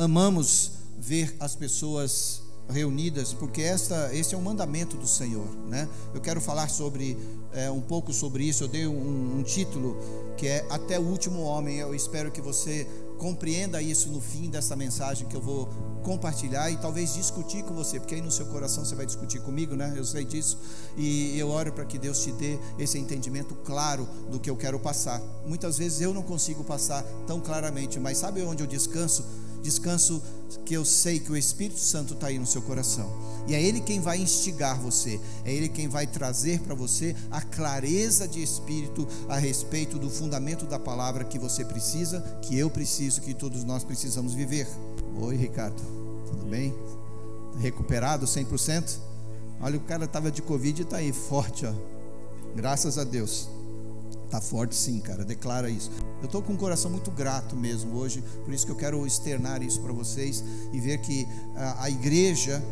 amamos ver as pessoas reunidas, porque esta, esse é um mandamento do Senhor, né? Eu quero falar sobre é, um pouco sobre isso. Eu dei um, um título que é até o último homem. Eu espero que você compreenda isso no fim dessa mensagem que eu vou compartilhar e talvez discutir com você, porque aí no seu coração você vai discutir comigo, né? Eu sei disso. E eu oro para que Deus te dê esse entendimento claro do que eu quero passar. Muitas vezes eu não consigo passar tão claramente, mas sabe onde eu descanso? Descanso que eu sei que o Espírito Santo está aí no seu coração. E é Ele quem vai instigar você, é Ele quem vai trazer para você a clareza de espírito a respeito do fundamento da palavra que você precisa, que eu preciso, que todos nós precisamos viver. Oi, Ricardo, tudo bem? Recuperado 100%? Olha, o cara estava de Covid e está aí, forte, ó. Graças a Deus. Tá forte sim, cara, declara isso. Eu estou com um coração muito grato mesmo hoje, por isso que eu quero externar isso para vocês e ver que a, a, igreja,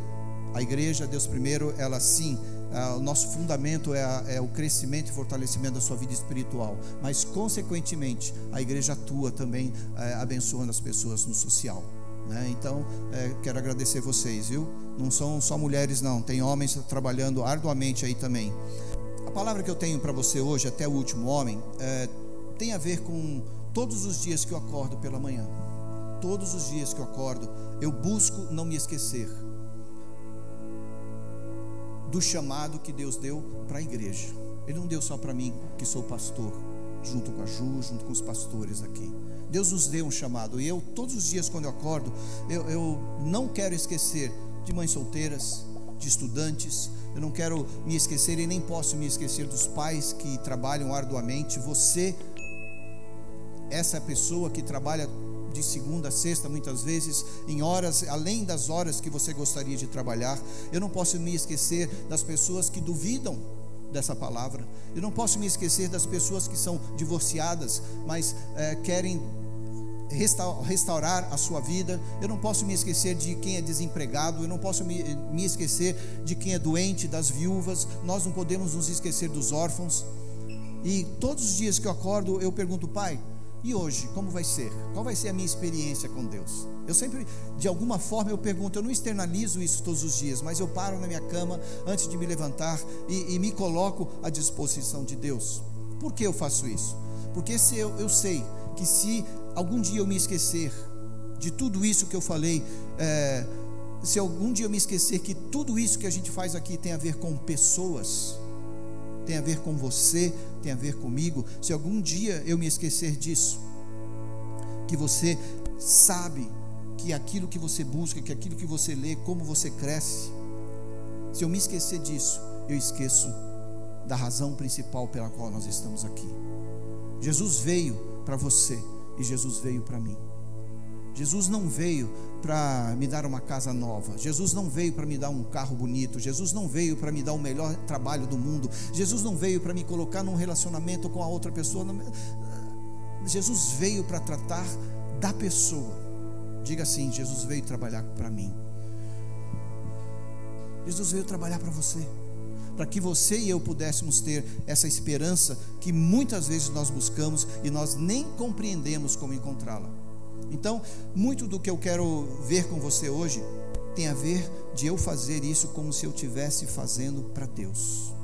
a igreja, Deus primeiro, ela sim, a, o nosso fundamento é, a, é, o crescimento e fortalecimento da sua vida espiritual, mas consequentemente a igreja atua também é, abençoando as pessoas no social. Né? Então, é, quero agradecer vocês, viu? Não são só mulheres, não, tem homens trabalhando arduamente aí também. A palavra que eu tenho para você hoje, até o último homem, é, tem a ver com todos os dias que eu acordo pela manhã. Todos os dias que eu acordo, eu busco não me esquecer do chamado que Deus deu para a igreja. Ele não deu só para mim, que sou pastor, junto com a Ju, junto com os pastores aqui. Deus nos deu um chamado. E eu, todos os dias, quando eu acordo, eu, eu não quero esquecer de mães solteiras, de estudantes, eu não quero me esquecer e nem posso me esquecer dos pais que trabalham arduamente. Você, essa pessoa que trabalha de segunda a sexta, muitas vezes, em horas, além das horas que você gostaria de trabalhar. Eu não posso me esquecer das pessoas que duvidam dessa palavra. Eu não posso me esquecer das pessoas que são divorciadas, mas é, querem restaurar a sua vida. Eu não posso me esquecer de quem é desempregado, eu não posso me, esquecer de quem é doente, das viúvas. Nós não podemos nos esquecer dos órfãos. E todos os dias que eu acordo, eu pergunto, Pai, e hoje, como vai ser? Qual vai ser a minha experiência com Deus? Eu sempre, de alguma forma, eu pergunto, eu não externalizo isso todos os dias, mas eu paro na minha cama antes de me levantar e, e me coloco à disposição de Deus. Por que eu faço isso? Porque se eu, eu sei que se algum dia eu me esquecer de tudo isso que eu falei, é, se algum dia eu me esquecer que tudo isso que a gente faz aqui tem a ver com pessoas, tem a ver com você, tem a ver comigo, se algum dia eu me esquecer disso, que você sabe que aquilo que você busca, que aquilo que você lê, como você cresce, se eu me esquecer disso, eu esqueço da razão principal pela qual nós estamos aqui. Jesus veio para você e Jesus veio para mim. Jesus não veio para me dar uma casa nova. Jesus não veio para me dar um carro bonito. Jesus não veio para me dar o melhor trabalho do mundo. Jesus não veio para me colocar num relacionamento com a outra pessoa. Jesus veio para tratar da pessoa. Diga assim: Jesus veio trabalhar para mim. Jesus veio trabalhar para você para que você e eu pudéssemos ter essa esperança que muitas vezes nós buscamos e nós nem compreendemos como encontrá-la. Então, muito do que eu quero ver com você hoje tem a ver de eu fazer isso como se eu estivesse fazendo para Deus.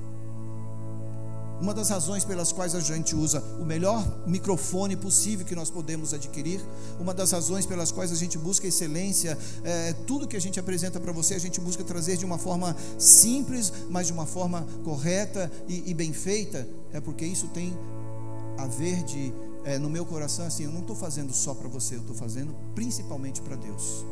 Uma das razões pelas quais a gente usa o melhor microfone possível que nós podemos adquirir, uma das razões pelas quais a gente busca excelência, é, tudo que a gente apresenta para você, a gente busca trazer de uma forma simples, mas de uma forma correta e, e bem feita, é porque isso tem a ver de, é, no meu coração, assim, eu não estou fazendo só para você, eu estou fazendo principalmente para Deus.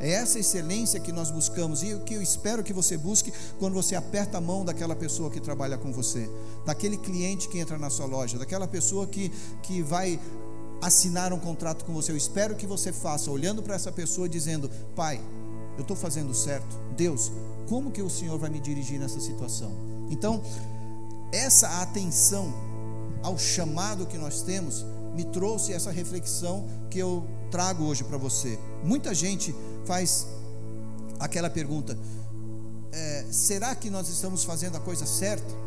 É essa excelência que nós buscamos e o que eu espero que você busque quando você aperta a mão daquela pessoa que trabalha com você, daquele cliente que entra na sua loja, daquela pessoa que, que vai assinar um contrato com você. Eu espero que você faça, olhando para essa pessoa, dizendo: Pai, eu estou fazendo certo. Deus, como que o Senhor vai me dirigir nessa situação? Então, essa atenção ao chamado que nós temos me trouxe essa reflexão que eu trago hoje para você. Muita gente faz aquela pergunta: é, será que nós estamos fazendo a coisa certa?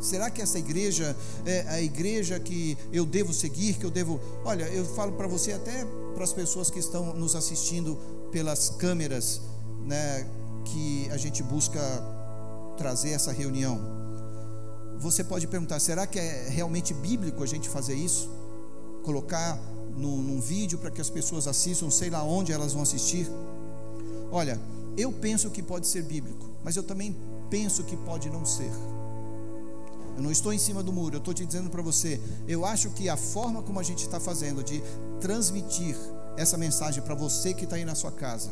Será que essa igreja é a igreja que eu devo seguir, que eu devo. Olha, eu falo para você até para as pessoas que estão nos assistindo pelas câmeras, né, que a gente busca trazer essa reunião. Você pode perguntar: será que é realmente bíblico a gente fazer isso? Colocar num, num vídeo para que as pessoas assistam, sei lá onde elas vão assistir? Olha, eu penso que pode ser bíblico, mas eu também penso que pode não ser. Eu não estou em cima do muro, eu estou te dizendo para você. Eu acho que a forma como a gente está fazendo de transmitir essa mensagem para você que está aí na sua casa,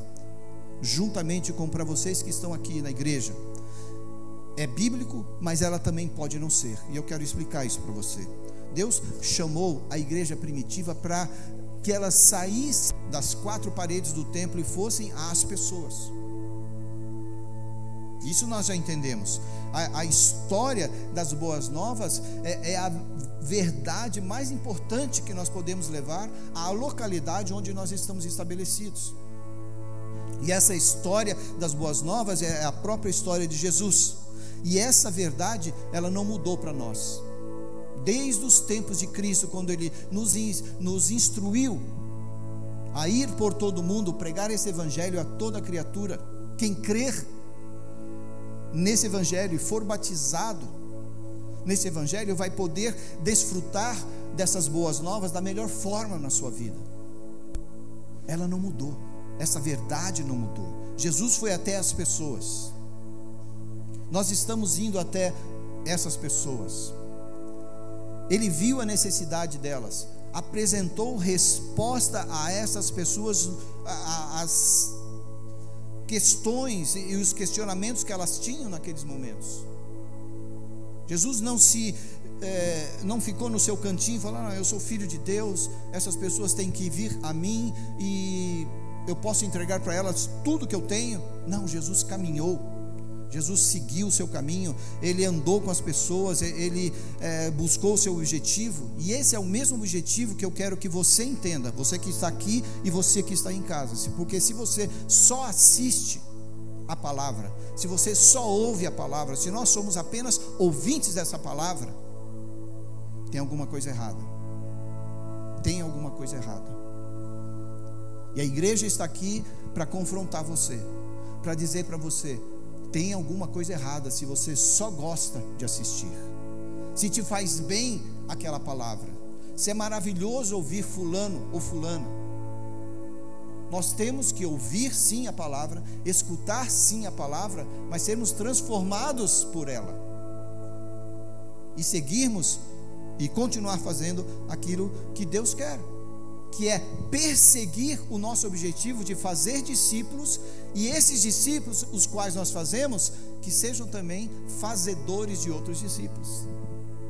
juntamente com para vocês que estão aqui na igreja, é bíblico, mas ela também pode não ser. E eu quero explicar isso para você. Deus chamou a igreja primitiva para que ela saísse das quatro paredes do templo e fossem às pessoas. Isso nós já entendemos. A, a história das boas novas é, é, a verdade mais importante que nós podemos levar à localidade onde nós estamos estabelecidos. E essa história das boas novas é a própria história de Jesus. E essa verdade, ela não mudou para nós. Desde os tempos de Cristo, quando Ele nos, nos instruiu a ir por todo mundo, pregar esse evangelho a toda criatura. Quem crer nesse evangelho e for batizado nesse evangelho vai poder desfrutar dessas boas novas da melhor forma na sua vida. Ela não mudou, essa verdade não mudou. Jesus foi até as pessoas. Nós estamos indo até essas pessoas. Ele viu a necessidade delas, apresentou resposta a essas pessoas, as questões e os questionamentos que elas tinham naqueles momentos. Jesus não se é, não ficou no seu cantinho falando, ah, eu sou filho de Deus, essas pessoas têm que vir a mim e eu posso entregar para elas tudo que eu tenho. Não, Jesus caminhou Jesus seguiu o seu caminho, ele andou com as pessoas, ele é, buscou o seu objetivo, e esse é o mesmo objetivo que eu quero que você entenda, você que está aqui e você que está em casa, porque se você só assiste a palavra, se você só ouve a palavra, se nós somos apenas ouvintes dessa palavra, tem alguma coisa errada. Tem alguma coisa errada. E a igreja está aqui para confrontar você, para dizer para você: tem alguma coisa errada se você só gosta de assistir. Se te faz bem aquela palavra. Se é maravilhoso ouvir fulano ou fulana. Nós temos que ouvir sim a palavra, escutar sim a palavra, mas sermos transformados por ela. E seguirmos e continuar fazendo aquilo que Deus quer que é perseguir o nosso objetivo de fazer discípulos, e esses discípulos, os quais nós fazemos, que sejam também fazedores de outros discípulos.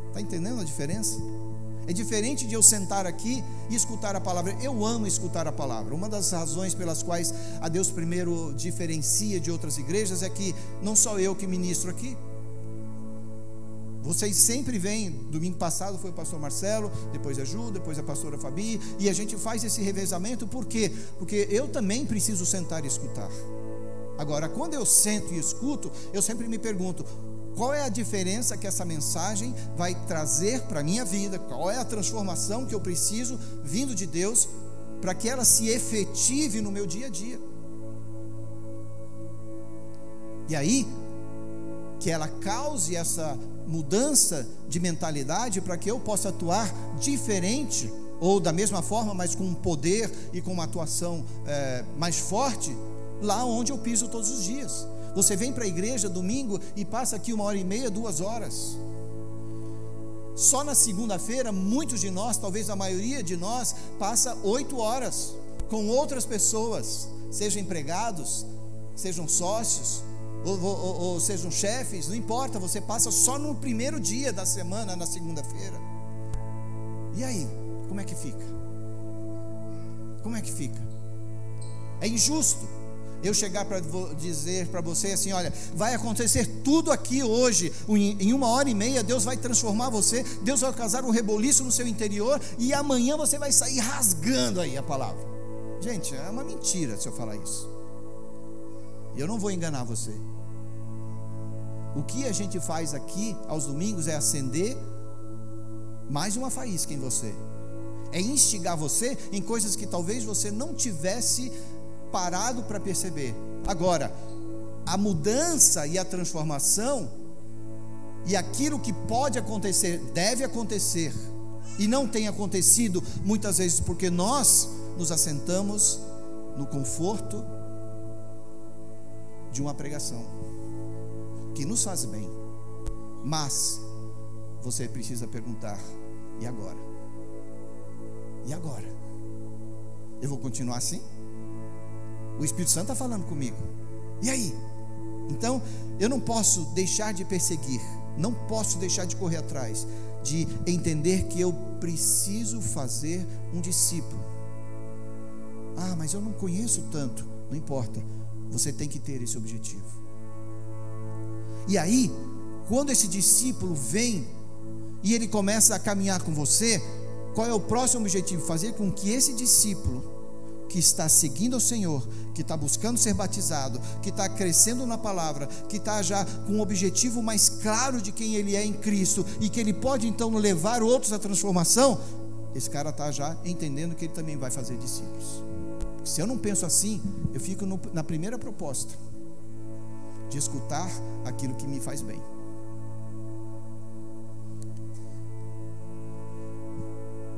Está entendendo a diferença? É diferente de eu sentar aqui e escutar a palavra. Eu amo escutar a palavra. Uma das razões pelas quais a Deus primeiro diferencia de outras igrejas é que não só eu que ministro aqui, vocês sempre vêm, domingo passado foi o pastor Marcelo, depois a Ju, depois a pastora Fabi, e a gente faz esse revezamento, por quê? Porque eu também preciso sentar e escutar. Agora, quando eu sento e escuto, eu sempre me pergunto: qual é a diferença que essa mensagem vai trazer para a minha vida? Qual é a transformação que eu preciso, vindo de Deus, para que ela se efetive no meu dia a dia? E aí, que ela cause essa mudança de mentalidade para que eu possa atuar diferente ou da mesma forma, mas com um poder e com uma atuação é, mais forte lá onde eu piso todos os dias. Você vem para a igreja domingo e passa aqui uma hora e meia, duas horas. Só na segunda-feira, muitos de nós, talvez a maioria de nós, passa oito horas com outras pessoas, sejam empregados, sejam sócios, ou, ou, ou sejam chefes, não importa, você passa só no primeiro dia da semana, na segunda-feira. E aí, como é que fica? Como é que fica? É injusto eu chegar para dizer para você assim: olha, vai acontecer tudo aqui hoje, em uma hora e meia, Deus vai transformar você, Deus vai causar um reboliço no seu interior, e amanhã você vai sair rasgando aí a palavra. Gente, é uma mentira se eu falar isso. Eu não vou enganar você. O que a gente faz aqui aos domingos é acender mais uma faísca em você. é instigar você em coisas que talvez você não tivesse parado para perceber. Agora, a mudança e a transformação e aquilo que pode acontecer, deve acontecer, e não tem acontecido muitas vezes porque nós nos assentamos no conforto de uma pregação que nos faz bem. Mas você precisa perguntar: e agora? E agora? Eu vou continuar assim? O Espírito Santo está falando comigo. E aí? Então, eu não posso deixar de perseguir, não posso deixar de correr atrás, de entender que eu preciso fazer um discípulo. Ah, mas eu não conheço tanto. Não importa, você tem que ter esse objetivo. E aí, quando esse discípulo vem e ele começa a caminhar com você, qual é o próximo objetivo? Fazer com que esse discípulo que está seguindo ao Senhor, que está buscando ser batizado, que está crescendo na palavra, que está já com um objetivo mais claro de quem ele é em Cristo e que ele pode então levar outros à transformação, esse cara está já entendendo que ele também vai fazer discípulos. Se eu não penso assim, eu fico no, na primeira proposta de escutar aquilo que me faz bem.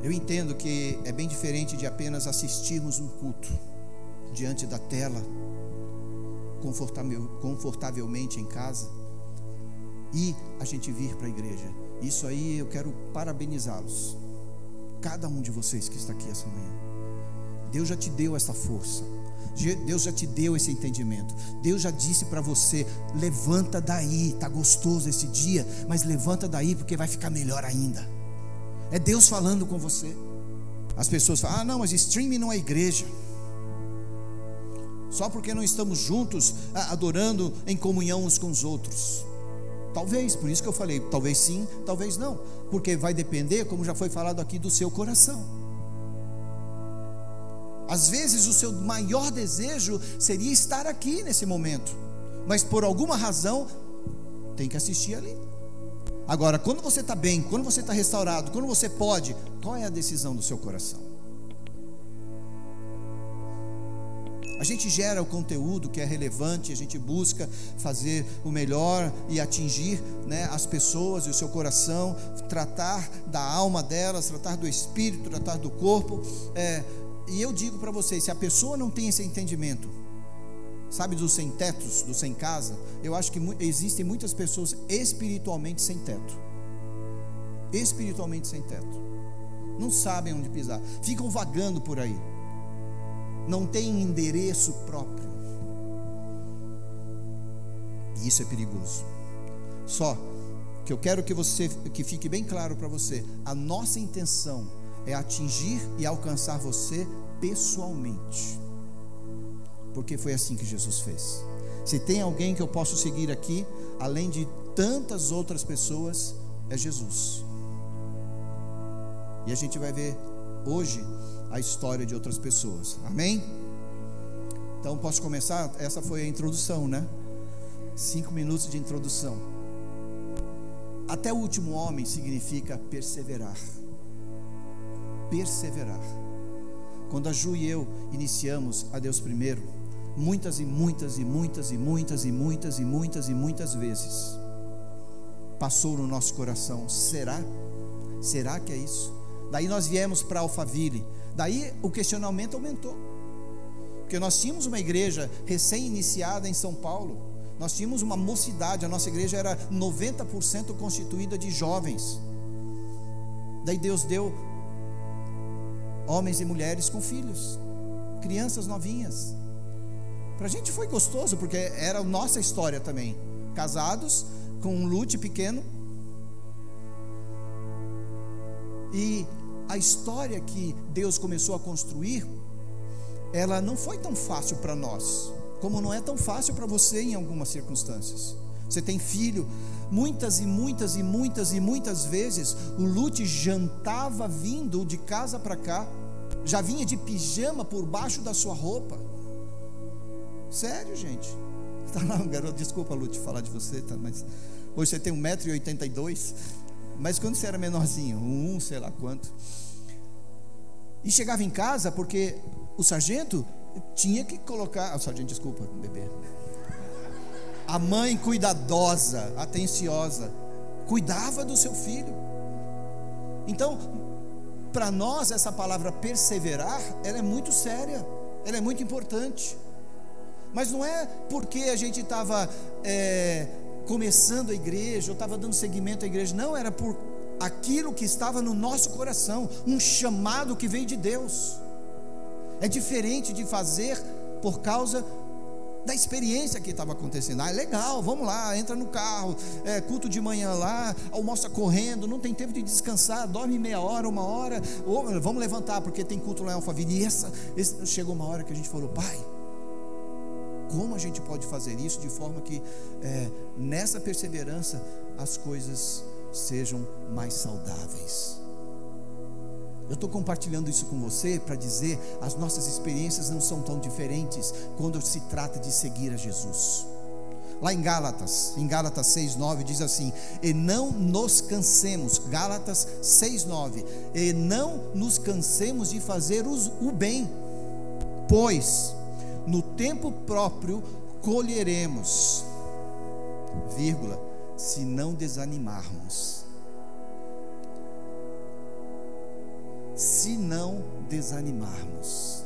Eu entendo que é bem diferente de apenas assistirmos um culto diante da tela, confortavelmente em casa, e a gente vir para a igreja. Isso aí eu quero parabenizá-los, cada um de vocês que está aqui essa manhã. Deus já te deu essa força. Deus já te deu esse entendimento. Deus já disse para você: levanta daí, tá gostoso esse dia, mas levanta daí porque vai ficar melhor ainda. É Deus falando com você. As pessoas falam: ah, não, mas streaming não é igreja. Só porque não estamos juntos adorando em comunhão uns com os outros. Talvez, por isso que eu falei, talvez sim, talvez não, porque vai depender, como já foi falado aqui, do seu coração. Às vezes o seu maior desejo seria estar aqui nesse momento, mas por alguma razão tem que assistir ali. Agora, quando você está bem, quando você está restaurado, quando você pode, qual é a decisão do seu coração? A gente gera o conteúdo que é relevante, a gente busca fazer o melhor e atingir né, as pessoas e o seu coração, tratar da alma delas, tratar do espírito, tratar do corpo. É, e eu digo para vocês: se a pessoa não tem esse entendimento, sabe, dos sem tetos, dos sem casa, eu acho que existem muitas pessoas espiritualmente sem teto. Espiritualmente sem teto. Não sabem onde pisar, ficam vagando por aí. Não têm endereço próprio. E isso é perigoso. Só que eu quero que você que fique bem claro para você, a nossa intenção é atingir e alcançar você pessoalmente porque foi assim que Jesus fez. Se tem alguém que eu posso seguir aqui, além de tantas outras pessoas, é Jesus. E a gente vai ver hoje a história de outras pessoas. Amém? Então posso começar? Essa foi a introdução, né? Cinco minutos de introdução. Até o último homem significa perseverar. Perseverar. Quando a Ju e eu iniciamos a Deus primeiro, muitas e muitas e muitas e muitas e muitas e muitas e muitas vezes passou no nosso coração: será? Será que é isso? Daí nós viemos para Alphaville, daí o questionamento aumentou. Porque nós tínhamos uma igreja recém-iniciada em São Paulo, nós tínhamos uma mocidade, a nossa igreja era 90% constituída de jovens. Daí Deus deu homens e mulheres com filhos, crianças novinhas. Para a gente foi gostoso, porque era a nossa história também. Casados, com um lute pequeno. E a história que Deus começou a construir, ela não foi tão fácil para nós, como não é tão fácil para você em algumas circunstâncias. Você tem filho, muitas e muitas e muitas e muitas vezes o Lute jantava vindo de casa para cá, já vinha de pijama por baixo da sua roupa. Sério, gente. Tá lá, garoto, desculpa, Lute, falar de você, tá, mas hoje você tem 1,82m. Mas quando você era menorzinho, um, sei lá quanto. E chegava em casa porque o sargento tinha que colocar. O sargento, desculpa, bebê. A mãe cuidadosa, atenciosa, cuidava do seu filho. Então, para nós, essa palavra perseverar, ela é muito séria, ela é muito importante. Mas não é porque a gente estava é, começando a igreja, ou estava dando seguimento à igreja, não, era por aquilo que estava no nosso coração, um chamado que veio de Deus. É diferente de fazer por causa da experiência que estava acontecendo. Ah, é legal, vamos lá, entra no carro, é, culto de manhã lá, almoça correndo, não tem tempo de descansar, dorme meia hora, uma hora, ou vamos levantar porque tem culto lá em Alphaville. E essa, esse, chegou uma hora que a gente falou, pai, como a gente pode fazer isso de forma que é, nessa perseverança as coisas sejam mais saudáveis? Eu estou compartilhando isso com você para dizer as nossas experiências não são tão diferentes quando se trata de seguir a Jesus. Lá em Gálatas, em Gálatas 6:9 diz assim: "E não nos cansemos", Gálatas 6:9, "E não nos cansemos de fazer o bem, pois no tempo próprio colheremos, vírgula, se não desanimarmos. Se não desanimarmos.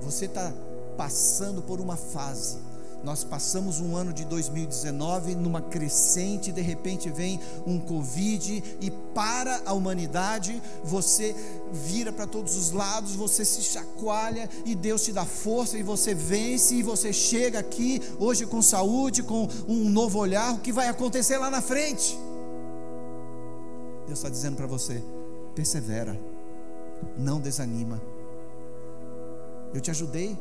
Você está passando por uma fase nós passamos um ano de 2019 numa crescente, de repente vem um Covid e para a humanidade, você vira para todos os lados, você se chacoalha e Deus te dá força e você vence e você chega aqui hoje com saúde, com um novo olhar, o que vai acontecer lá na frente? Deus está dizendo para você: persevera, não desanima. Eu te ajudei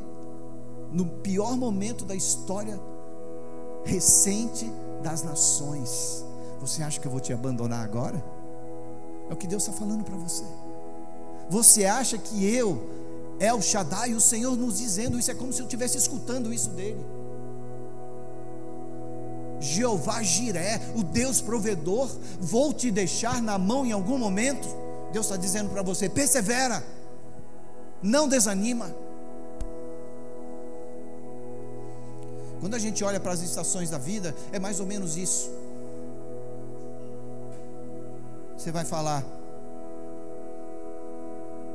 no pior momento da história recente das nações. Você acha que eu vou te abandonar agora? É o que Deus está falando para você. Você acha que eu, é o Shaddai, o Senhor nos dizendo isso, é como se eu estivesse escutando isso dele. Jeová Jiré, o Deus provedor, vou te deixar na mão em algum momento. Deus está dizendo para você: persevera, não desanima. Quando a gente olha para as estações da vida, é mais ou menos isso. Você vai falar,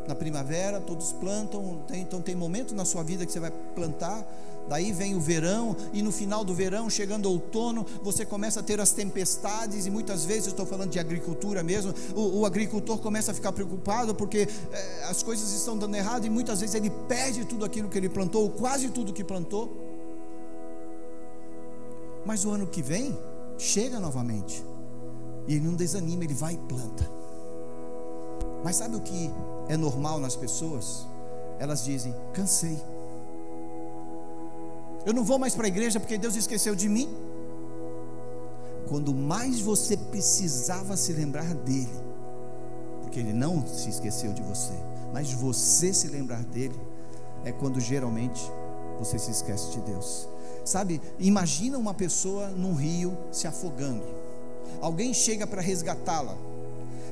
na primavera todos plantam, tem, então tem momento na sua vida que você vai plantar, daí vem o verão, e no final do verão, chegando outono, você começa a ter as tempestades, e muitas vezes, estou falando de agricultura mesmo, o, o agricultor começa a ficar preocupado porque é, as coisas estão dando errado, e muitas vezes ele perde tudo aquilo que ele plantou, ou quase tudo que plantou. Mas o ano que vem, chega novamente. E ele não desanima, ele vai e planta. Mas sabe o que é normal nas pessoas? Elas dizem: cansei. Eu não vou mais para a igreja porque Deus esqueceu de mim. Quando mais você precisava se lembrar dele, porque ele não se esqueceu de você, mas você se lembrar dele, é quando geralmente você se esquece de Deus. Sabe, imagina uma pessoa num rio se afogando. Alguém chega para resgatá-la.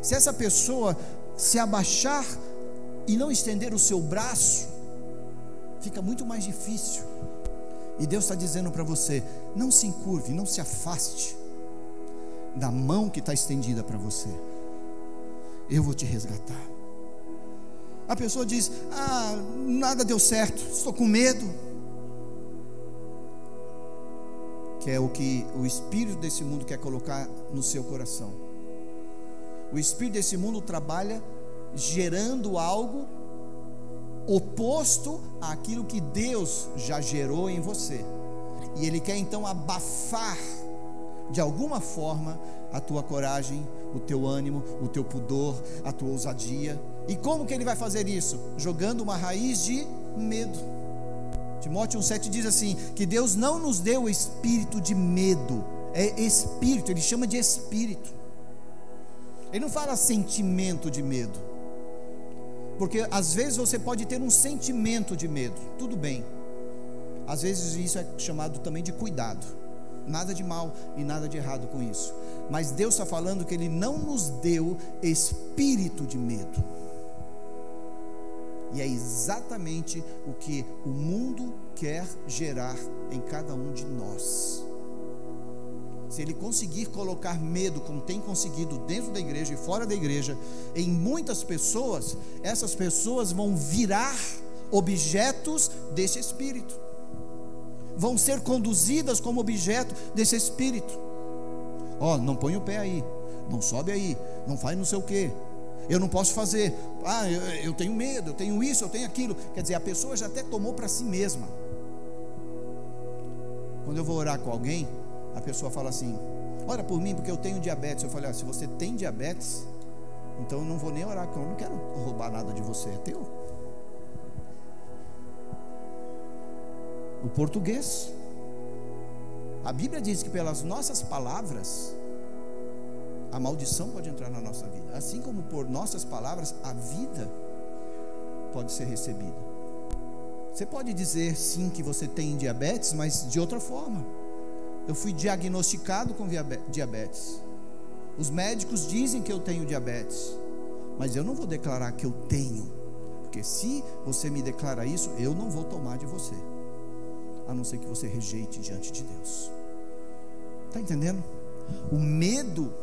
Se essa pessoa se abaixar e não estender o seu braço, fica muito mais difícil. E Deus está dizendo para você: não se encurve, não se afaste da mão que está estendida para você. Eu vou te resgatar. A pessoa diz: Ah, nada deu certo, estou com medo. que é o que o espírito desse mundo quer colocar no seu coração. O espírito desse mundo trabalha gerando algo oposto àquilo que Deus já gerou em você. E ele quer então abafar de alguma forma a tua coragem, o teu ânimo, o teu pudor, a tua ousadia. E como que ele vai fazer isso? Jogando uma raiz de medo. Timóteo 1,7 diz assim: que Deus não nos deu o espírito de medo, é espírito, ele chama de espírito. Ele não fala sentimento de medo, porque às vezes você pode ter um sentimento de medo, tudo bem, às vezes isso é chamado também de cuidado, nada de mal e nada de errado com isso, mas Deus está falando que Ele não nos deu espírito de medo, E é exatamente o que o mundo quer gerar em cada um de nós. Se ele conseguir colocar medo, como tem conseguido dentro da igreja e fora da igreja, em muitas pessoas, essas pessoas vão virar objetos desse espírito, vão ser conduzidas como objeto desse espírito. Ó, oh, não põe o pé aí, não sobe aí, não faz não sei o que, eu não posso fazer. Ah, eu, eu, tenho medo, eu tenho isso, eu tenho aquilo. Quer dizer, a pessoa já até tomou para si mesma. Quando eu vou orar com alguém, a pessoa fala assim: Ora por mim, porque eu tenho diabetes. Eu falei: ah, Se você tem diabetes, então eu não vou nem orar, porque eu não quero roubar nada de você, é teu. O português. A Bíblia diz que pelas nossas palavras a maldição pode entrar na nossa vida. Assim como por nossas palavras, a vida pode ser recebida. Você pode dizer sim que você tem diabetes, mas de outra forma. Eu fui diagnosticado com diabetes. Os médicos dizem que eu tenho diabetes, mas eu não vou declarar que eu tenho, porque se você me declara isso, eu não vou tomar de você, a não ser que você rejeite diante de Deus. Está entendendo? O medo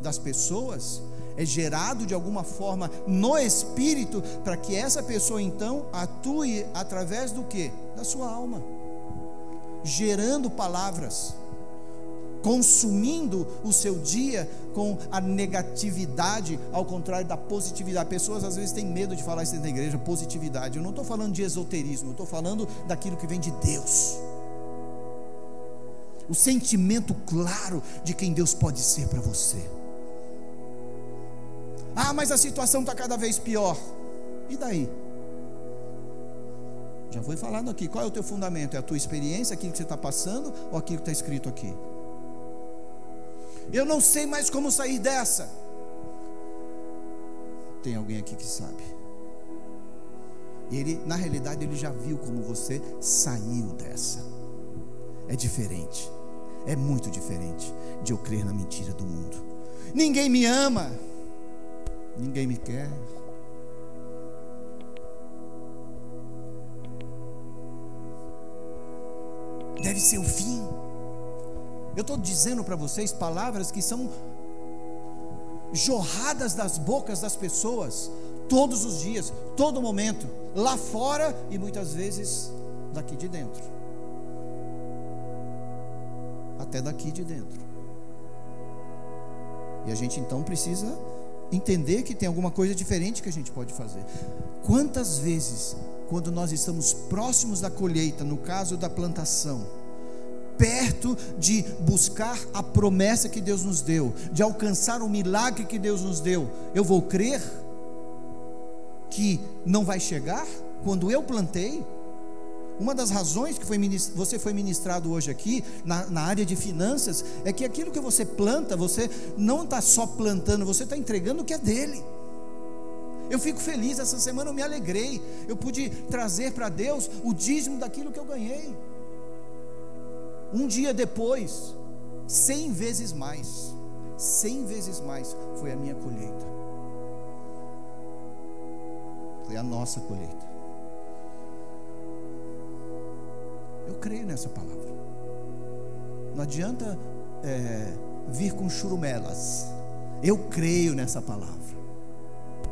das pessoas é gerado de alguma forma no espírito para que essa pessoa então atue através do que? Da sua alma. Gerando palavras, consumindo o seu dia com a negatividade, ao contrário da positividade. Pessoas às vezes têm medo de falar isso dentro da igreja, positividade. Eu não estou falando de esoterismo, eu estou falando daquilo que vem de Deus. O sentimento claro de quem Deus pode ser para você. Ah, mas a situação está cada vez pior. E daí? Já foi falado aqui. Qual é o teu fundamento? É a tua experiência, aquilo que você está passando, ou aquilo que está escrito aqui? Eu não sei mais como sair dessa. Tem alguém aqui que sabe. Ele, na realidade, ele já viu como você saiu dessa. É diferente. É muito diferente de eu crer na mentira do mundo. Ninguém me ama ninguém me quer. Deve ser o fim. Eu estou dizendo para vocês palavras que são jorradas das bocas das pessoas, todos os dias, todo momento, lá fora e muitas vezes daqui de dentro. Até daqui de dentro. E a gente então precisa entender que tem alguma coisa diferente que a gente pode fazer. Quantas vezes, quando nós estamos próximos da colheita, no caso da plantação, perto de buscar a promessa que Deus nos deu, de alcançar o milagre que Deus nos deu, eu vou crer que não vai chegar quando eu plantei? Uma das razões que foi você foi ministrado hoje aqui, na, na, área de finanças, é que aquilo que você planta, você não está só plantando, você está entregando o que é dele. Eu fico feliz, essa semana eu me alegrei, eu pude trazer para Deus o dízimo daquilo que eu ganhei. Um dia depois, cem vezes mais, cem vezes mais foi a minha colheita, foi a nossa colheita. Eu creio nessa palavra. Não adianta é, vir com churumelas. Eu creio nessa palavra.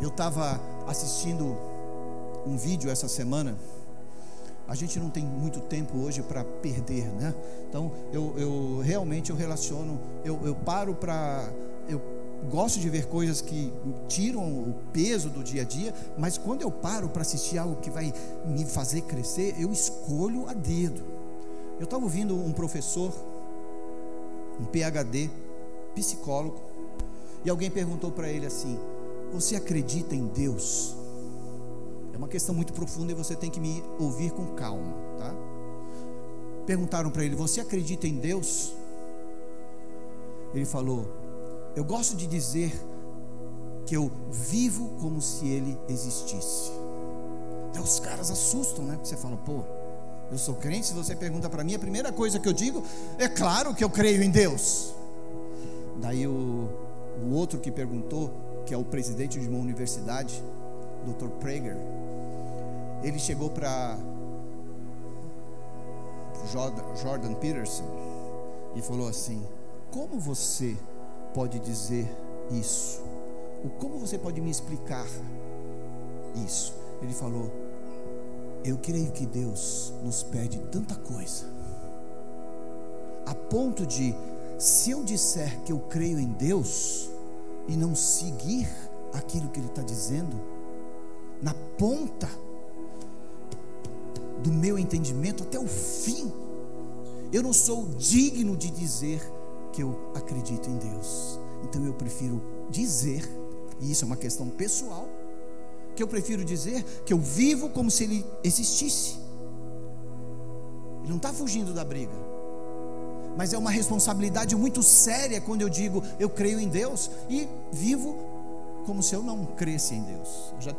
Eu estava assistindo um vídeo essa semana. A gente não tem muito tempo hoje para perder, né? Então eu, eu realmente eu relaciono, eu, eu paro para eu gosto de ver coisas que tiram o peso do dia a dia, mas quando eu paro para assistir algo que vai me fazer crescer, eu escolho a dedo. Eu estava ouvindo um professor, um PhD, psicólogo, e alguém perguntou para ele assim: Você acredita em Deus? É uma questão muito profunda e você tem que me ouvir com calma, tá? Perguntaram para ele: Você acredita em Deus? Ele falou: eu gosto de dizer que eu vivo como se ele existisse. Até os caras assustam, né? Porque você fala, pô, eu sou crente. Se você pergunta para mim, a primeira coisa que eu digo é claro que eu creio em Deus. Daí o, o outro que perguntou, que é o presidente de uma universidade, Dr. Prager, ele chegou para Jordan Peterson e falou assim: Como você pode dizer isso? Como você pode me explicar isso? Ele falou: Eu creio que Deus nos pede tanta coisa, a ponto de, se eu disser que eu creio em Deus e não seguir aquilo que Ele está dizendo, na ponta do meu entendimento até o fim, eu não sou digno de dizer que eu acredito em Deus. Então eu prefiro dizer, e isso é uma questão pessoal, que eu prefiro dizer que eu vivo como se ele existisse. Ele não está fugindo da briga, mas é uma responsabilidade muito séria quando eu digo eu creio em Deus e vivo como se eu não cresce em Deus. Eu já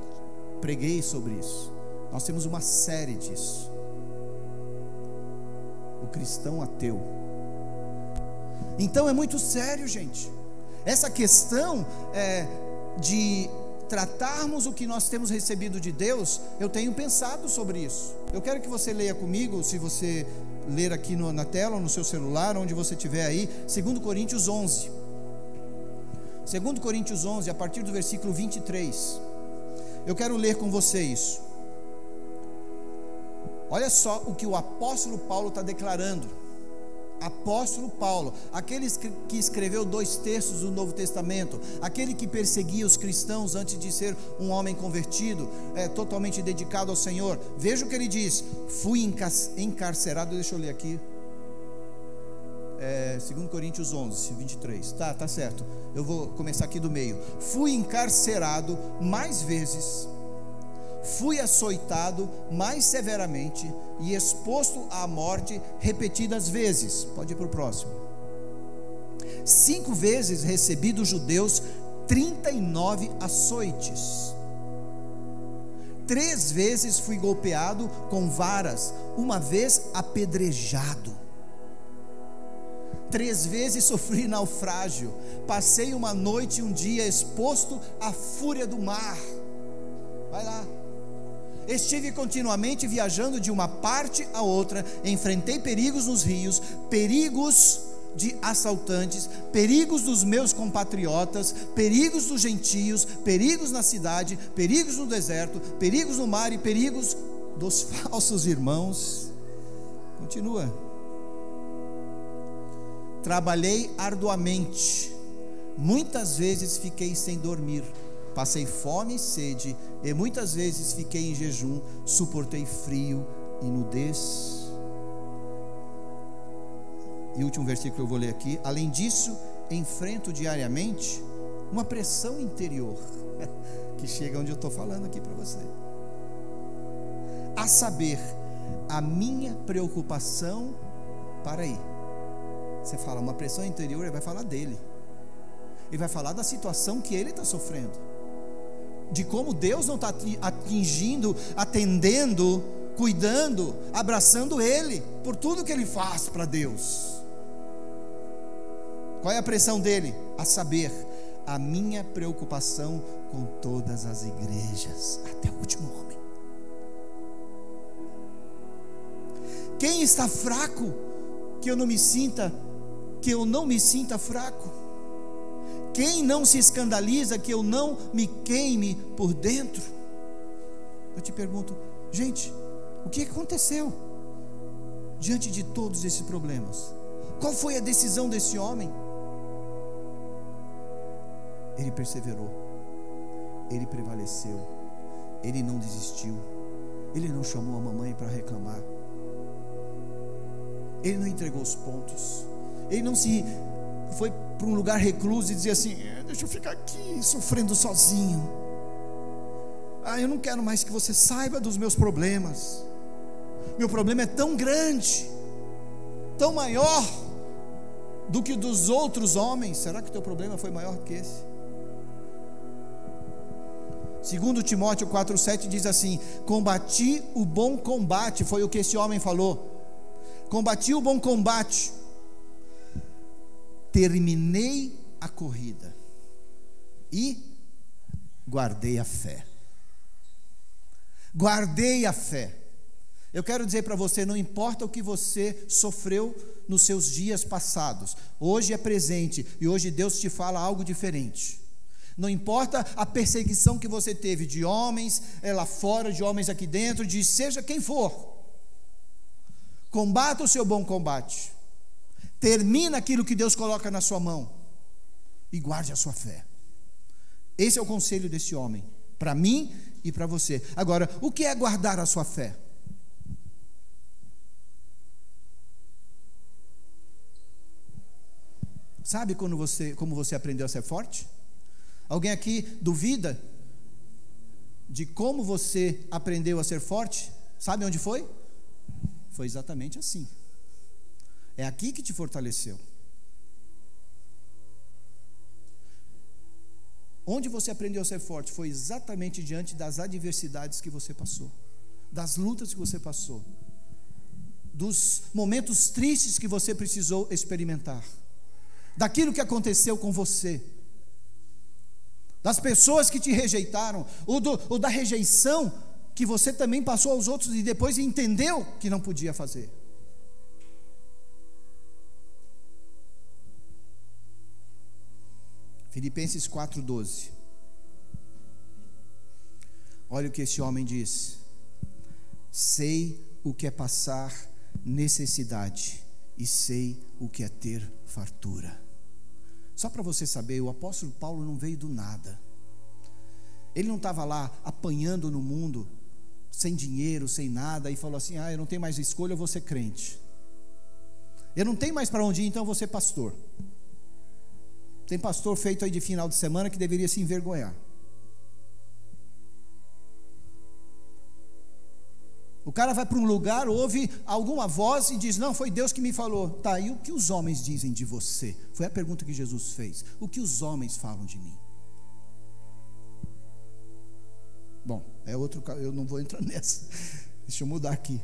preguei sobre isso. Nós temos uma série disso. O cristão ateu. Então é muito sério, gente. Essa questão é, de tratarmos o que nós temos recebido de Deus, eu tenho pensado sobre isso. Eu quero que você leia comigo, se você ler aqui no, na tela no seu celular, onde você estiver aí, 2 Coríntios 11. 2 Coríntios 11, a partir do versículo 23. Eu quero ler com você isso. Olha só o que o apóstolo Paulo está declarando. Apóstolo Paulo, aquele que escreveu dois terços do Novo Testamento, aquele que perseguia os cristãos antes de ser um homem convertido, é, totalmente dedicado ao Senhor. Veja o que ele diz: fui encarcerado, deixa eu ler aqui. É, 2 Coríntios 11, 23. Tá, tá certo. Eu vou começar aqui do meio. Fui encarcerado mais vezes fui açoitado mais severamente e exposto à morte repetidas vezes. Pode ir para o próximo. Cinco vezes recebi dos judeus 39 açoites. Três vezes fui golpeado com varas, uma vez apedrejado. Três vezes sofri naufrágio. Passei uma noite e um dia exposto à fúria do mar. Vai lá. Estive continuamente viajando de uma parte a outra, enfrentei perigos nos rios, perigos de assaltantes, perigos dos meus compatriotas, perigos dos gentios, perigos na cidade, perigos no deserto, perigos no mar e perigos dos falsos irmãos. Continua. Trabalhei arduamente, muitas vezes fiquei sem dormir Passei fome e sede, e muitas vezes fiquei em jejum, suportei frio e nudez. E último versículo que eu vou ler aqui. Além disso, enfrento diariamente uma pressão interior, que chega onde eu estou falando aqui para você. A saber, a minha preocupação, para aí. Você fala uma pressão interior, ele vai falar dele. Ele vai falar da situação que ele está sofrendo de como Deus não está atingindo, atendendo, cuidando, abraçando Ele, por tudo que Ele faz para Deus. Qual é a pressão dele? A saber, a minha preocupação com todas as igrejas, até o último homem. Quem está fraco, que eu não me sinta, que eu não me sinta fraco. Quem não se escandaliza que eu não me queime por dentro? Eu te pergunto, gente, o que aconteceu diante de todos esses problemas? Qual foi a decisão desse homem? Ele perseverou, ele prevaleceu, ele não desistiu, ele não chamou a mamãe para reclamar, ele não entregou os pontos, ele não se foi para um lugar recluso e dizia assim: é, Deixa eu ficar aqui sofrendo sozinho. Ah, eu não quero mais que você saiba dos meus problemas. Meu problema é tão grande, tão maior do que dos outros homens. Será que o teu problema foi maior que esse? Segundo Timóteo 4:7 diz assim: "Combati o bom combate", foi o que esse homem falou. Combati o bom combate terminei a corrida e guardei a fé. Guardei a fé. Eu quero dizer para você: não importa o que você sofreu nos seus dias passados, hoje é presente e hoje Deus te fala algo diferente. Não importa a perseguição que você teve de homens é, lá fora, de homens aqui dentro, de seja quem for. Combata o seu bom combate. Termina aquilo que Deus coloca na sua mão e guarde a sua fé. Esse é o conselho desse homem, para mim e para você. Agora, o que é guardar a sua fé? Sabe quando você, como você aprendeu a ser forte? Alguém aqui duvida de como você aprendeu a ser forte? Sabe onde foi? Foi exatamente assim. É aqui que te fortaleceu. Onde você aprendeu a ser forte foi exatamente diante das adversidades que você passou, das lutas que você passou, dos momentos tristes que você precisou experimentar, daquilo que aconteceu com você, das pessoas que te rejeitaram, ou, do, ou da rejeição que você também passou aos outros e depois entendeu que não podia fazer. Filipenses 4,12. Olha o que esse homem diz: Sei o que é passar necessidade, e sei o que é ter fartura. Só para você saber, o apóstolo Paulo não veio do nada. Ele não estava lá apanhando no mundo, sem dinheiro, sem nada, e falou assim: Ah, eu não tenho mais escolha, eu vou ser crente. Eu não tenho mais para onde ir, então eu vou ser pastor. Tem pastor feito aí de final de semana que deveria se envergonhar. O cara vai para um lugar, ouve alguma voz e diz: Não, foi Deus que me falou. Tá, e o que os homens dizem de você? Foi a pergunta que Jesus fez. O que os homens falam de mim? Bom, é outro, eu não vou entrar nessa. Deixa eu mudar aqui.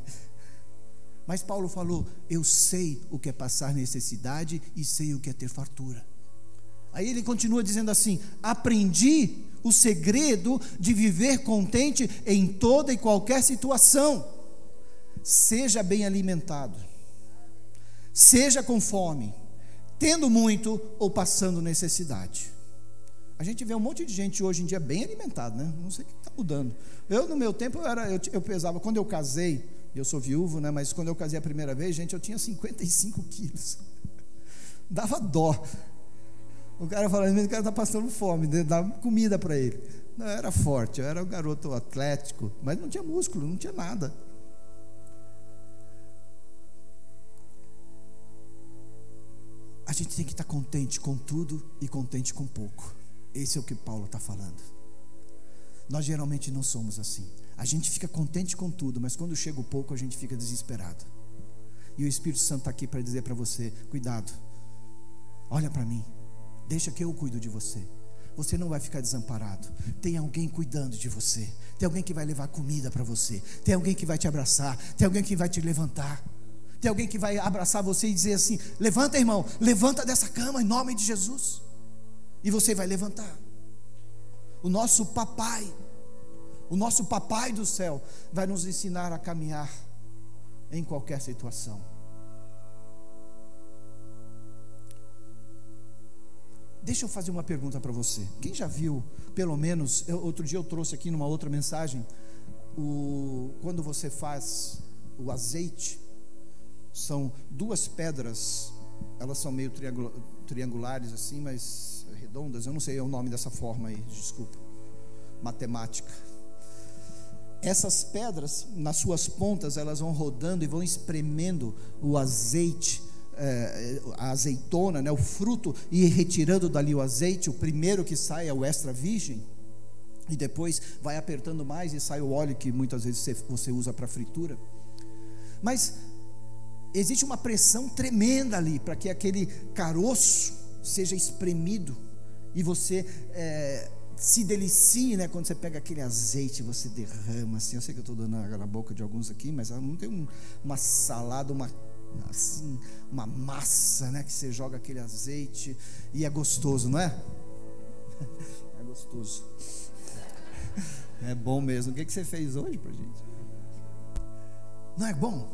Mas Paulo falou: Eu sei o que é passar necessidade e sei o que é ter fartura. Aí ele continua dizendo assim: Aprendi o segredo de viver contente em toda e qualquer situação. Seja bem alimentado, seja com fome, tendo muito ou passando necessidade. A gente vê um monte de gente hoje em dia bem alimentado, né? Não sei o que está mudando. Eu, no meu tempo, eu, era, eu, eu pesava, quando eu casei, eu sou viúvo, né? Mas quando eu casei a primeira vez, gente, eu tinha 55 quilos. Dava dó. O cara falando, o cara está passando fome, né? dá comida para ele. Não, eu era forte, eu era um garoto atlético, mas não tinha músculo, não tinha nada. A gente tem que estar contente com tudo e contente com pouco. Esse é o que Paulo está falando. Nós geralmente não somos assim. A gente fica contente com tudo, mas quando chega o pouco, a gente fica desesperado. E o Espírito Santo está aqui para dizer para você: cuidado, olha para mim, Deixa que eu cuido de você. Você não vai ficar desamparado. Tem alguém cuidando de você. Tem alguém que vai levar comida para você. Tem alguém que vai te abraçar. Tem alguém que vai te levantar. Tem alguém que vai abraçar você e dizer assim: Levanta, irmão, levanta dessa cama em nome de Jesus. E você vai levantar. O nosso papai, o nosso papai do céu, vai nos ensinar a caminhar em qualquer situação. Deixa eu fazer uma pergunta para você. Quem já viu, pelo menos, eu, outro dia eu trouxe aqui numa outra mensagem, o, quando você faz o azeite, são duas pedras, elas são meio triangulares assim, mas redondas, eu não sei o nome dessa forma aí, desculpa. Matemática. Essas pedras, nas suas pontas, elas vão rodando e vão espremendo o azeite é, a azeitona, né, o fruto, e retirando dali o azeite, o primeiro que sai é o extra virgem, e depois vai apertando mais e sai o óleo que muitas vezes você, usa para fritura. Mas existe uma pressão tremenda ali para que aquele caroço seja espremido e você é, se delicie, né? Quando você pega aquele azeite, você derrama assim. Eu sei que eu estou dando na boca de alguns aqui, mas não tem um, uma salada, uma assim, uma massa, né? Que você joga aquele azeite e é gostoso, não é? É gostoso. É bom mesmo. O que você fez hoje pra gente? Não é bom?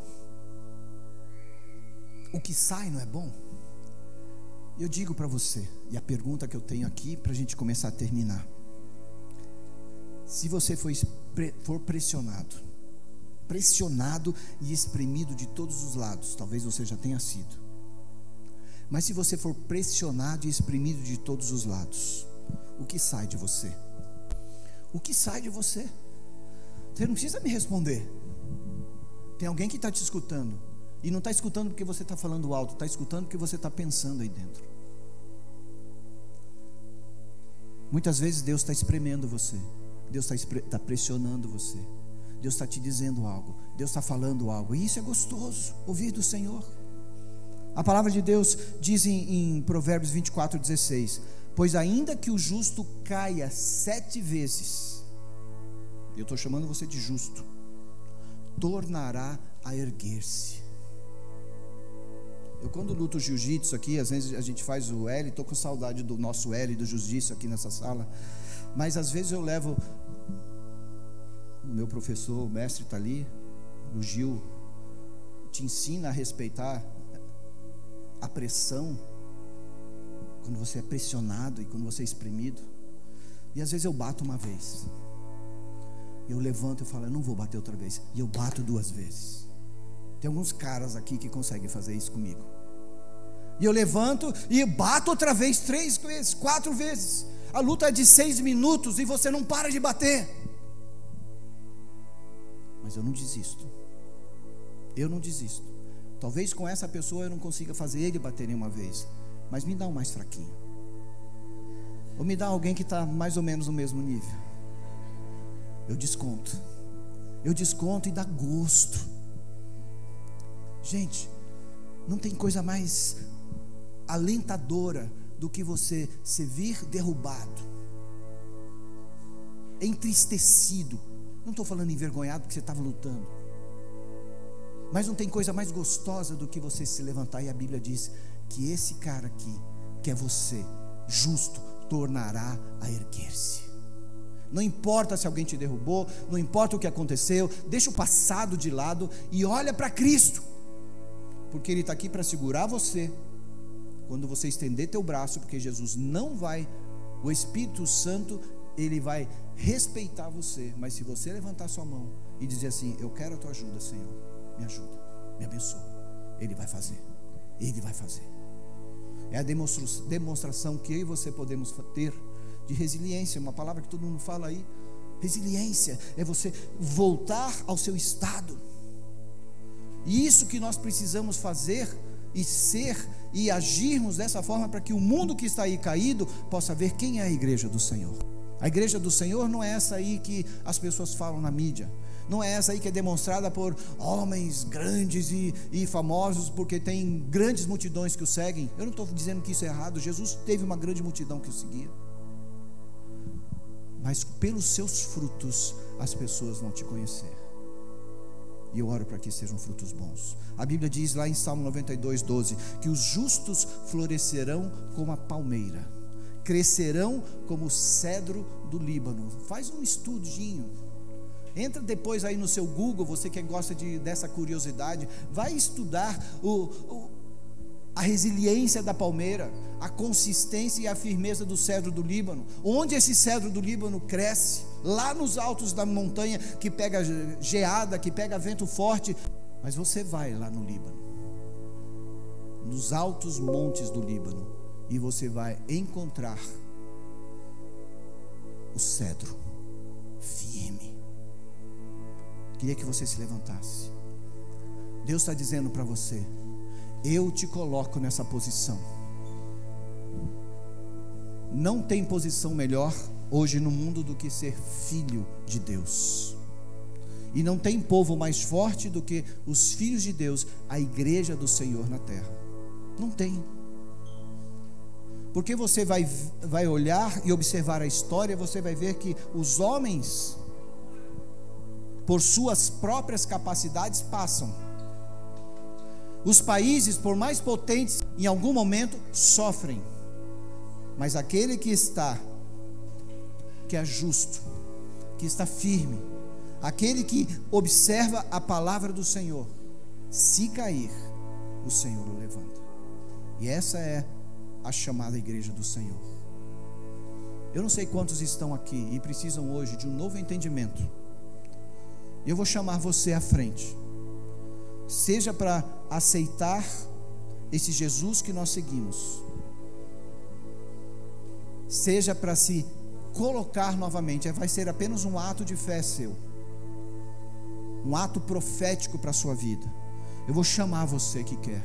O que sai não é bom? Eu digo para você, e a pergunta que eu tenho aqui para a gente começar a terminar: se você for, for pressionado, pressionado e espremido de todos os lados, talvez você já tenha sido, mas se você for pressionado e espremido de todos os lados, o que sai de você? O que sai de você? Você não precisa me responder. Tem alguém que está te escutando. E não está escutando porque você está falando alto, está escutando porque você está pensando aí dentro. Muitas vezes Deus está espremendo você, Deus está tá pressionando você, Deus está te dizendo algo, Deus está falando algo, e isso é gostoso, ouvir do Senhor. A palavra de Deus diz em, em Provérbios 24, 16: Pois ainda que o justo caia sete vezes, eu estou chamando você de justo, tornará a erguer-se. Eu quando luto jiu-jitsu aqui, às vezes a gente faz o L, estou com saudade do nosso L do jiu-jitsu aqui nessa sala, mas às vezes eu levo o meu professor, o mestre está ali, o Gil, te ensina a respeitar a pressão quando você é pressionado e quando você é espremido. E às vezes eu bato uma vez. Eu levanto e falo, eu não vou bater outra vez. E eu bato duas vezes. Tem alguns caras aqui que conseguem fazer isso comigo. E eu levanto e bato outra vez, três vezes, quatro vezes. A luta é de seis minutos e você não para de bater. Mas eu não desisto. Eu não desisto. Talvez com essa pessoa eu não consiga fazer ele bater nenhuma vez mas me dá um mais fraquinho. Ou me dá alguém que está mais ou menos no mesmo nível. Eu desconto. Eu desconto e dá gosto. Gente, não tem coisa mais alentadora do que você se vir derrubado, entristecido. Não estou falando envergonhado porque você estava lutando. Mas não tem coisa mais gostosa do que você se levantar e a Bíblia diz: que esse cara aqui, que é você, justo, tornará a erguer-se. Não importa se alguém te derrubou, não importa o que aconteceu, deixa o passado de lado e olha para Cristo, porque Ele está aqui para segurar você. Quando você estender teu braço, porque Jesus não vai, o Espírito Santo, ele vai respeitar você, mas se você levantar sua mão e dizer assim: Eu quero a tua ajuda, Senhor, me ajuda, me abençoa, Ele vai fazer, Ele vai fazer. É a demonstração que eu e você podemos ter de resiliência, uma palavra que todo mundo fala aí. Resiliência é você voltar ao seu estado. E isso que nós precisamos fazer e ser e agirmos dessa forma para que o mundo que está aí caído possa ver quem é a igreja do Senhor. A igreja do Senhor não é essa aí que as pessoas falam na mídia não é essa aí que é demonstrada por homens grandes e, e famosos, porque tem grandes multidões que o seguem. Eu não estou dizendo que isso é errado, Jesus teve uma grande multidão que o seguia. Mas pelos seus frutos as pessoas vão te conhecer. E eu oro para que sejam frutos bons. A Bíblia diz lá em Salmo 92, 12: que os justos florescerão como a palmeira, crescerão como o cedro do Líbano. Faz um estudinho Entra depois aí no seu Google, você que gosta de, dessa curiosidade, vai estudar o, o, a resiliência da palmeira, a consistência e a firmeza do cedro do Líbano. Onde esse cedro do Líbano cresce? Lá nos altos da montanha que pega geada, que pega vento forte. Mas você vai lá no Líbano, nos altos montes do Líbano, e você vai encontrar o cedro firme Queria que você se levantasse. Deus está dizendo para você: eu te coloco nessa posição. Não tem posição melhor hoje no mundo do que ser filho de Deus. E não tem povo mais forte do que os filhos de Deus, a igreja do Senhor na terra. Não tem. Porque você vai, vai olhar e observar a história, você vai ver que os homens por suas próprias capacidades, passam. Os países, por mais potentes, em algum momento sofrem. Mas aquele que está, que é justo, que está firme, aquele que observa a palavra do Senhor, se cair, o Senhor o levanta. E essa é a chamada igreja do Senhor. Eu não sei quantos estão aqui e precisam hoje de um novo entendimento. Eu vou chamar você à frente. Seja para aceitar esse Jesus que nós seguimos, seja para se colocar novamente, vai ser apenas um ato de fé seu, um ato profético para a sua vida. Eu vou chamar você que quer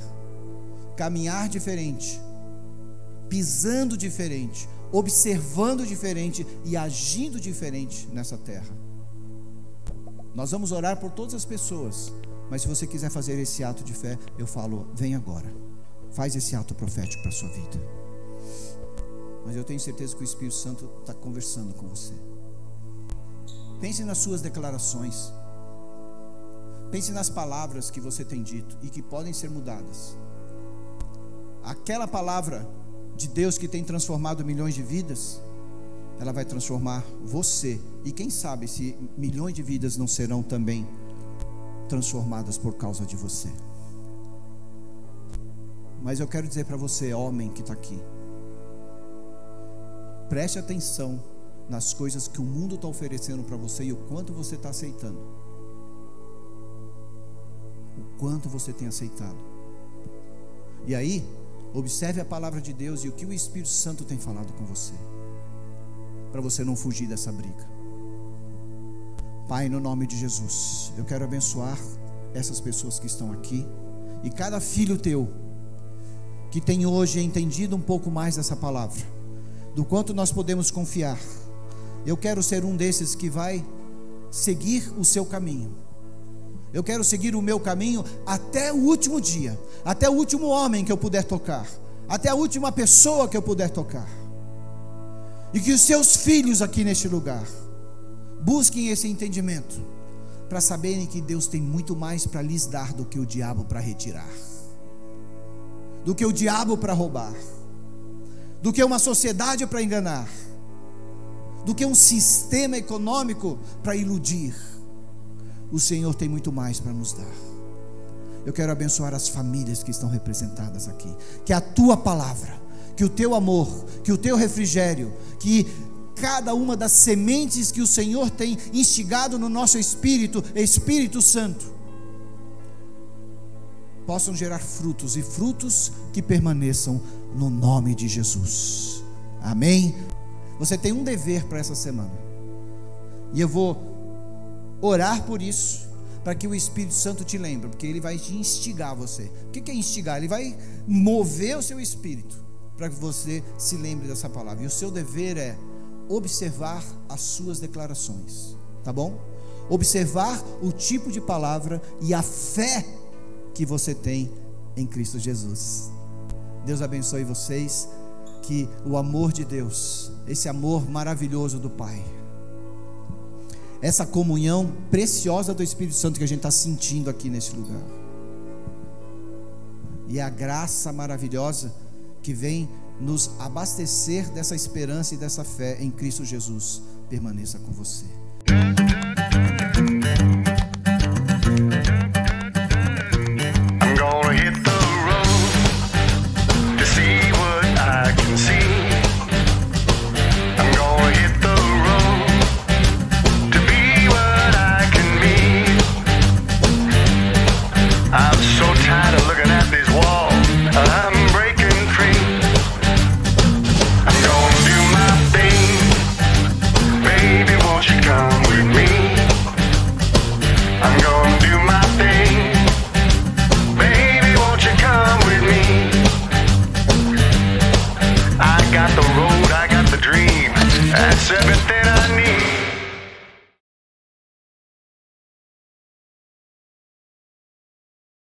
caminhar diferente, pisando diferente, observando diferente e agindo diferente nessa terra. Nós vamos orar por todas as pessoas, mas se você quiser fazer esse ato de fé, eu falo, vem agora, faz esse ato profético para a sua vida. Mas eu tenho certeza que o Espírito Santo está conversando com você. Pense nas suas declarações. Pense nas palavras que você tem dito e que podem ser mudadas. Aquela palavra de Deus que tem transformado milhões de vidas, ela vai transformar você. E quem sabe se milhões de vidas não serão também transformadas por causa de você. Mas eu quero dizer para você, homem que está aqui, preste atenção nas coisas que o mundo está oferecendo para você e o quanto você está aceitando. O quanto você tem aceitado. E aí, Observe a palavra de Deus e o que o Espírito Santo tem falado com você, para você não fugir dessa briga. Pai, no nome de Jesus, eu quero abençoar essas pessoas que estão aqui e cada filho teu que tem hoje entendido um pouco mais dessa palavra, do quanto nós podemos confiar. Eu quero ser um desses que vai seguir o seu caminho eu quero seguir o meu caminho até o último dia, até o último homem que eu puder tocar, até a última pessoa que eu puder tocar. E que os seus filhos aqui neste lugar busquem esse entendimento, para saberem que Deus tem muito mais para lhes dar do que o diabo para retirar, do que o diabo para roubar, do que uma sociedade para enganar, do que um sistema econômico para iludir o Senhor tem muito mais para nos dar. Eu quero abençoar as famílias que estão representadas aqui. Que a tua palavra, que o teu amor, que o teu refrigério, que cada uma das sementes que o Senhor tem instigado no nosso espírito, Espírito Santo, possam gerar frutos e frutos que permaneçam no nome de Jesus. Amém? Você tem um dever para essa semana. E eu vou orar por isso, para que o Espírito Santo te lembre, porque ele vai te instigar você. O que é instigar? Ele vai mover o seu espírito para que você se lembre dessa palavra. E o seu dever é observar as suas declarações, tá bom? Observar o tipo de palavra e a fé que você tem em Cristo Jesus. Deus abençoe vocês, que o amor de Deus, esse amor maravilhoso do Pai, essa comunhão preciosa do Espírito Santo que a gente está sentindo aqui nesse lugar. E a graça maravilhosa que vem nos abastecer dessa esperança e dessa fé em Cristo Jesus permaneça com você.